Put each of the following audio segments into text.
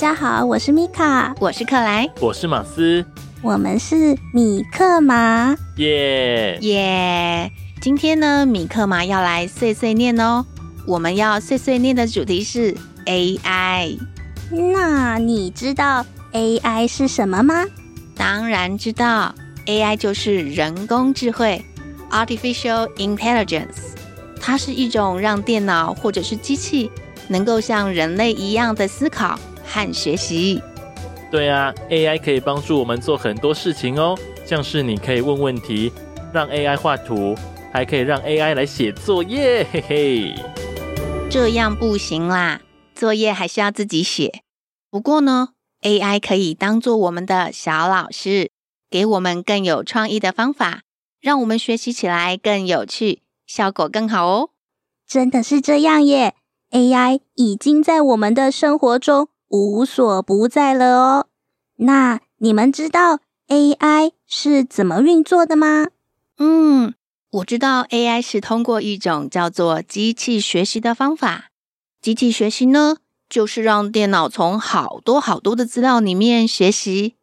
家好，我是米卡，我是克莱，我是马斯，我们是米克马，耶耶！今天呢，米克马要来碎碎念哦。我们要碎碎念的主题是 AI。那你知道 AI 是什么吗？当然知道，AI 就是人工智慧 （Artificial Intelligence），它是一种让电脑或者是机器能够像人类一样的思考和学习。对啊，AI 可以帮助我们做很多事情哦，像是你可以问问题，让 AI 画图，还可以让 AI 来写作业，嘿嘿。这样不行啦，作业还是要自己写。不过呢，AI 可以当做我们的小老师，给我们更有创意的方法，让我们学习起来更有趣，效果更好哦。真的是这样耶，AI 已经在我们的生活中无所不在了哦。那你们知道 AI 是怎么运作的吗？嗯。我知道 AI 是通过一种叫做机器学习的方法。机器学习呢，就是让电脑从好多好多的资料里面学习。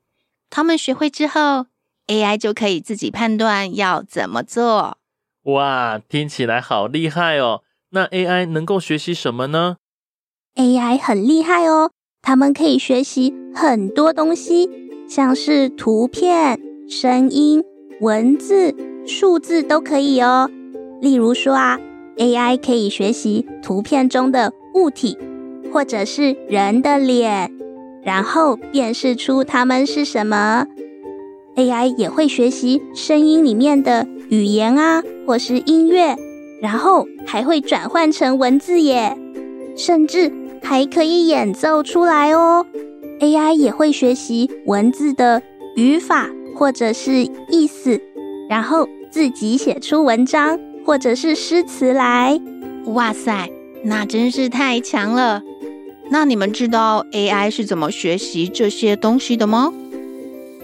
他们学会之后，AI 就可以自己判断要怎么做。哇，听起来好厉害哦！那 AI 能够学习什么呢？AI 很厉害哦，他们可以学习很多东西，像是图片、声音、文字。数字都可以哦，例如说啊，AI 可以学习图片中的物体，或者是人的脸，然后辨识出它们是什么。AI 也会学习声音里面的语言啊，或是音乐，然后还会转换成文字耶，甚至还可以演奏出来哦。AI 也会学习文字的语法或者是意思，然后。自己写出文章或者是诗词来，哇塞，那真是太强了！那你们知道 AI 是怎么学习这些东西的吗？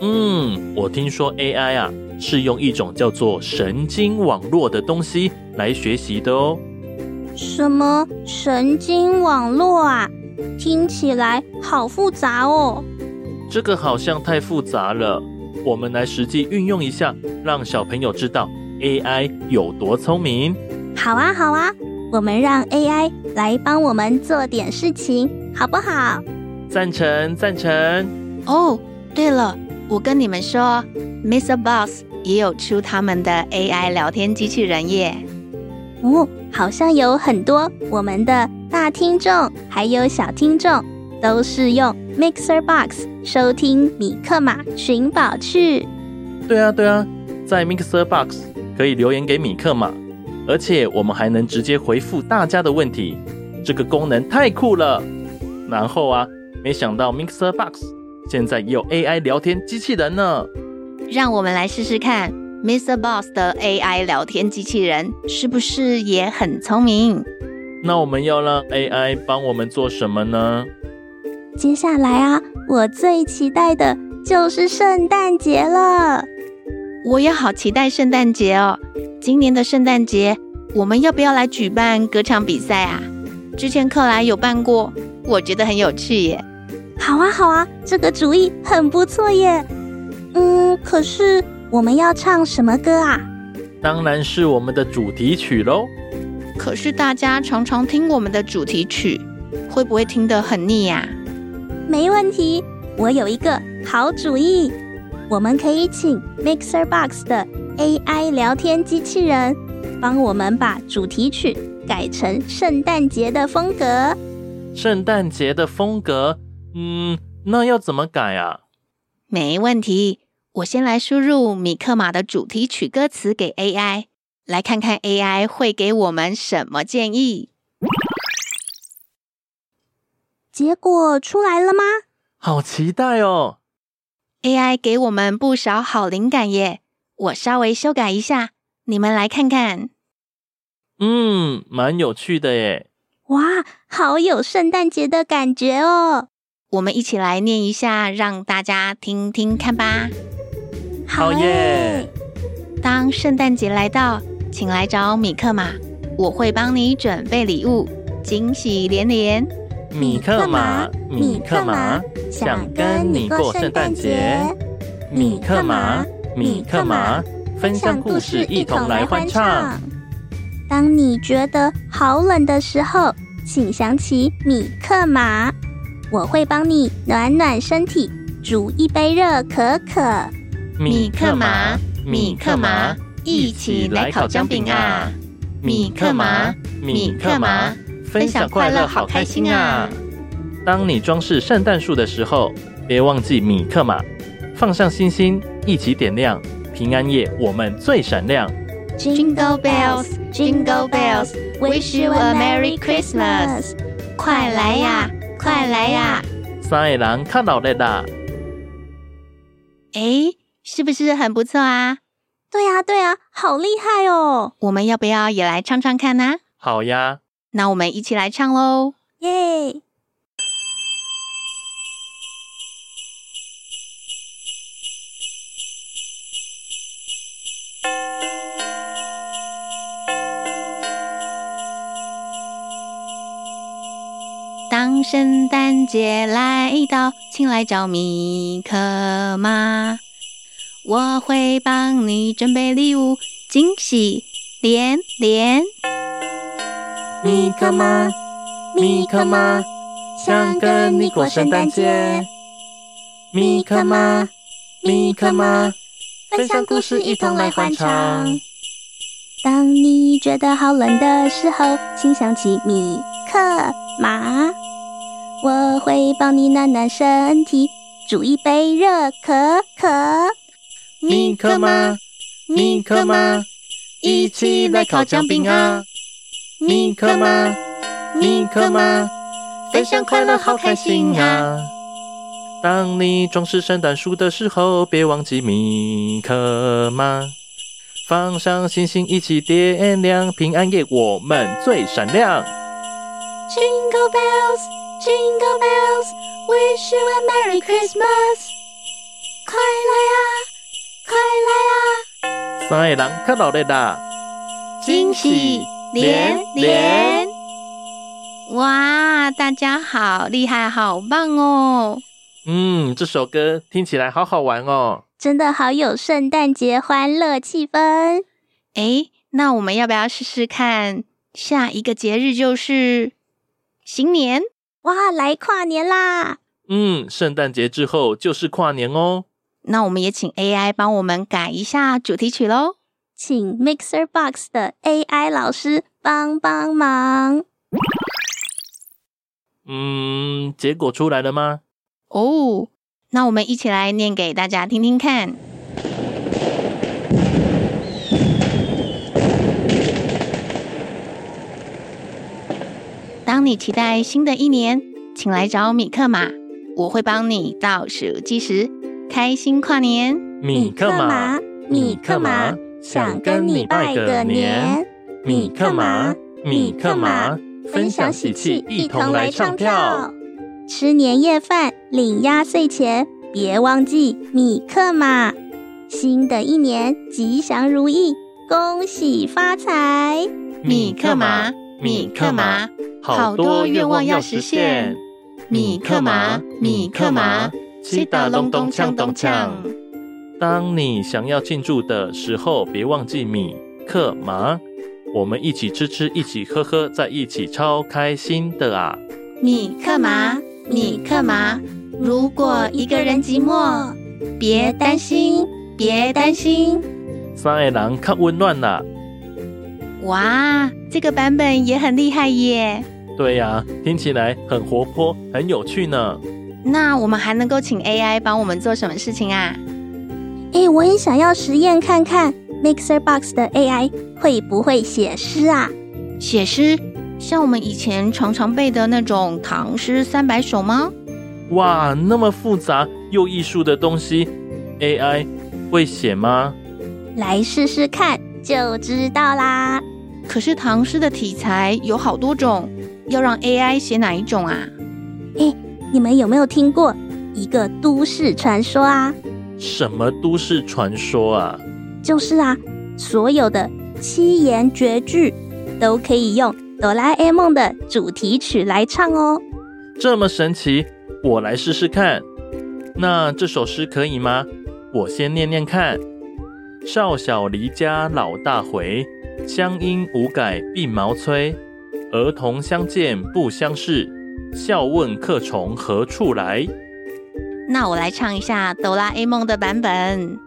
嗯，我听说 AI 啊是用一种叫做神经网络的东西来学习的哦。什么神经网络啊？听起来好复杂哦。这个好像太复杂了。我们来实际运用一下，让小朋友知道 AI 有多聪明。好啊，好啊，我们让 AI 来帮我们做点事情，好不好？赞成，赞成。哦，对了，我跟你们说，MixerBox 也有出他们的 AI 聊天机器人耶。哦，好像有很多我们的大听众，还有小听众。都是用 Mixer Box 收听米克马寻宝趣。对啊，对啊，在 Mixer Box 可以留言给米克马，而且我们还能直接回复大家的问题，这个功能太酷了。然后啊，没想到 Mixer Box 现在也有 AI 聊天机器人呢。让我们来试试看 Mr. Boss 的 AI 聊天机器人是不是也很聪明？那我们要让 AI 帮我们做什么呢？接下来啊，我最期待的就是圣诞节了。我也好期待圣诞节哦！今年的圣诞节，我们要不要来举办歌唱比赛啊？之前克莱有办过，我觉得很有趣耶。好啊，好啊，这个主意很不错耶。嗯，可是我们要唱什么歌啊？当然是我们的主题曲喽。可是大家常常听我们的主题曲，会不会听得很腻呀？没问题，我有一个好主意，我们可以请 Mixer Box 的 AI 聊天机器人帮我们把主题曲改成圣诞节的风格。圣诞节的风格，嗯，那要怎么改啊？没问题，我先来输入米克马的主题曲歌词给 AI，来看看 AI 会给我们什么建议。结果出来了吗？好期待哦！AI 给我们不少好灵感耶，我稍微修改一下，你们来看看。嗯，蛮有趣的耶。哇，好有圣诞节的感觉哦！我们一起来念一下，让大家听听看吧。好耶！当圣诞节来到，请来找米克马，我会帮你准备礼物，惊喜连连。米克马，米克马，想跟你过圣诞节。米克马，米克马，分享故事，一同来欢唱。当你觉得好冷的时候，请想起米克马，我会帮你暖暖身体，煮一杯热可可。米克马，米克马，一起来烤姜饼啊！米克马，米克马。分享快乐，好开心啊！当你装饰圣诞树的时候，别忘记米克马，放上星星，一起点亮。平安夜我们最闪亮。Jingle bells, Jingle bells, wish you a Merry Christmas！快来呀，快来呀！三个人看到了啦。哎，是不是很不错啊？对呀，对呀，好厉害哦！我们要不要也来唱唱看呢？好呀。那我们一起来唱喽！耶！圣诞节来到，请来找米克妈，我会帮你准备礼物，惊喜连连。米克妈，米克妈，想跟你过圣诞节。米克妈，米克妈，分享故事，一同来欢唱。当你觉得好冷的时候，请想起米克会帮你暖暖身体，煮一杯热可可。米克马，米克马，一起来烤姜饼啊！米克马，米克马，分享快乐，好开心啊！当你装饰圣诞树的时候，别忘记米克马，放上星星一起点亮。平安夜我们最闪亮。Jingle bells, Jingle bells, wish you a Merry Christmas！快来呀，快来呀！三个人看到了啦，惊喜！连连，哇！大家好厉害，好棒哦！嗯，这首歌听起来好好玩哦，真的好有圣诞节欢乐气氛。诶，那我们要不要试试看？下一个节日就是新年，哇！来跨年啦！嗯，圣诞节之后就是跨年哦。那我们也请 AI 帮我们改一下主题曲喽。请 Mixer Box 的 AI 老师帮帮忙。嗯，结果出来了吗？哦，那我们一起来念给大家听听看。当你期待新的一年，请来找米克马，我会帮你倒数计时，开心跨年。米克马，米克马。想跟你拜个年，米克马，米克马，分享喜气，一同来唱跳。吃年夜饭，领压岁钱，别忘记米克马。新的一年吉祥如意，恭喜发财。米克马，米克马，好多愿望要实现。米克马，米克马，七大隆咚锵咚锵。当你想要庆祝的时候，别忘记米克马，我们一起吃吃，一起喝喝，在一起超开心的啊！米克马，米克马，如果一个人寂寞，别担心，别担心，三个人较温暖啦！哇，这个版本也很厉害耶！对呀、啊，听起来很活泼，很有趣呢。那我们还能够请 AI 帮我们做什么事情啊？哎，我也想要实验看看 Mixer Box 的 AI 会不会写诗啊？写诗，像我们以前常常背的那种唐诗三百首吗？哇，那么复杂又艺术的东西，AI 会写吗？来试试看就知道啦。可是唐诗的题材有好多种，要让 AI 写哪一种啊？哎，你们有没有听过一个都市传说啊？什么都市传说啊？就是啊，所有的七言绝句都可以用哆啦 A 梦的主题曲来唱哦。这么神奇，我来试试看。那这首诗可以吗？我先念念看。少小离家老大回，乡音无改鬓毛衰。儿童相见不相识，笑问客从何处来。那我来唱一下哆啦 A 梦的版本。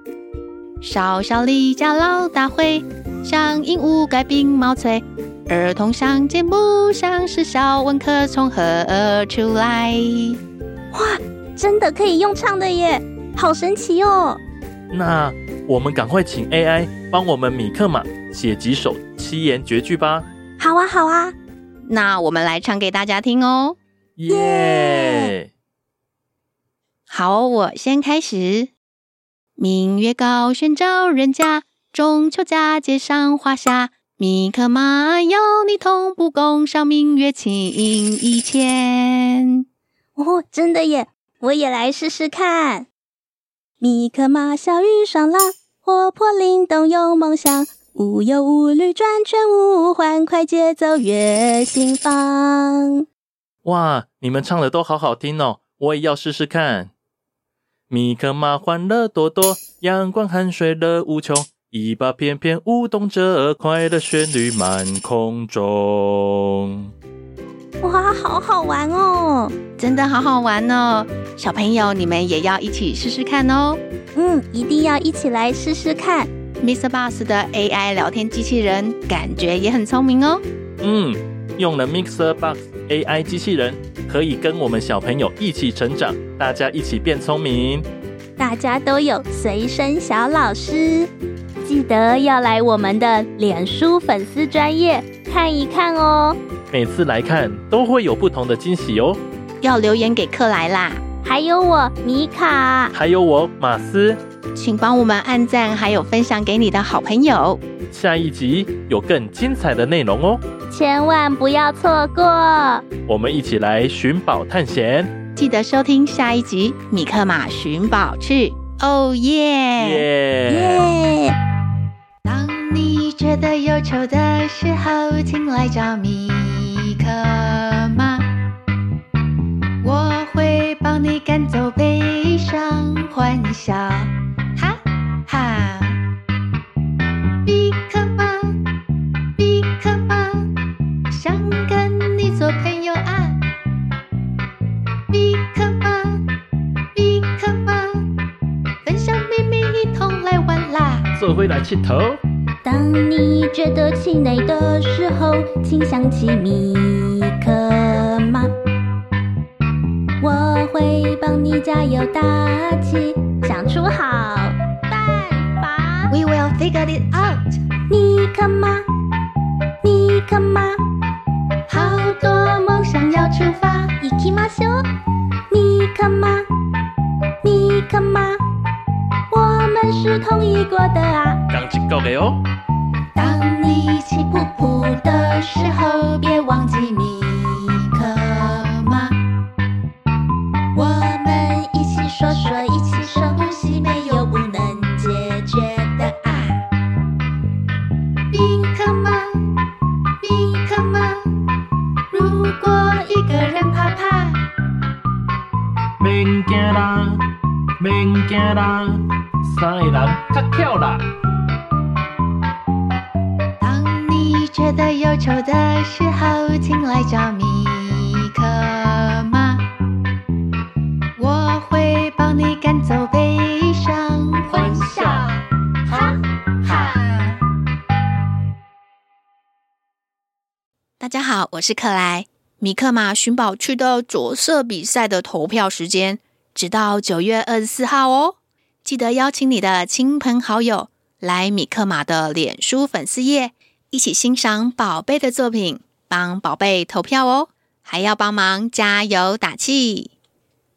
少小离家老大回，乡音无改鬓毛衰。儿童相见不相识，笑问客从何处来。哇，真的可以用唱的耶，好神奇哦！那我们赶快请 AI 帮我们米克马写几首七言绝句吧。好啊，好啊，那我们来唱给大家听哦。耶！好，我先开始。明月高悬照人家，中秋佳节赏花下。米克马邀你同步共赏明月情意牵。哦，真的耶！我也来试试看。米克马小雨爽朗，活泼灵动有梦想，无忧无虑转圈舞，欢快节奏悦心房。哇，你们唱的都好好听哦！我也要试试看。米克马欢乐多多，阳光汗水乐无穷，尾巴翩翩舞动着快乐旋律满空中。哇，好好玩哦！真的好好玩哦！小朋友，你们也要一起试试看哦。嗯，一定要一起来试试看。MixerBox 的 AI 聊天机器人感觉也很聪明哦。嗯，用了 Mixer Bus AI 机器人。可以跟我们小朋友一起成长，大家一起变聪明。大家都有随身小老师，记得要来我们的脸书粉丝专业看一看哦。每次来看都会有不同的惊喜哦。要留言给克莱啦，还有我米卡，还有我马斯，请帮我们按赞，还有分享给你的好朋友。下一集有更精彩的内容哦。千万不要错过！我们一起来寻宝探险，记得收听下一集《米克马寻宝趣》。哦耶！耶！当你觉得忧愁的时候，请来找米克马，我会帮你赶走悲伤，欢笑。会来气头。当你觉得气馁的时候，请想起米克妈，我会帮你加油打气，想出好办法。We will figure it out。米克刚起够来找米克马，我会帮你赶走悲伤，欢笑，哈哈。大家好，我是克莱。米克马寻宝趣的着色比赛的投票时间，直到九月二十四号哦。记得邀请你的亲朋好友来米克马的脸书粉丝页，一起欣赏宝贝的作品，帮宝贝投票哦，还要帮忙加油打气。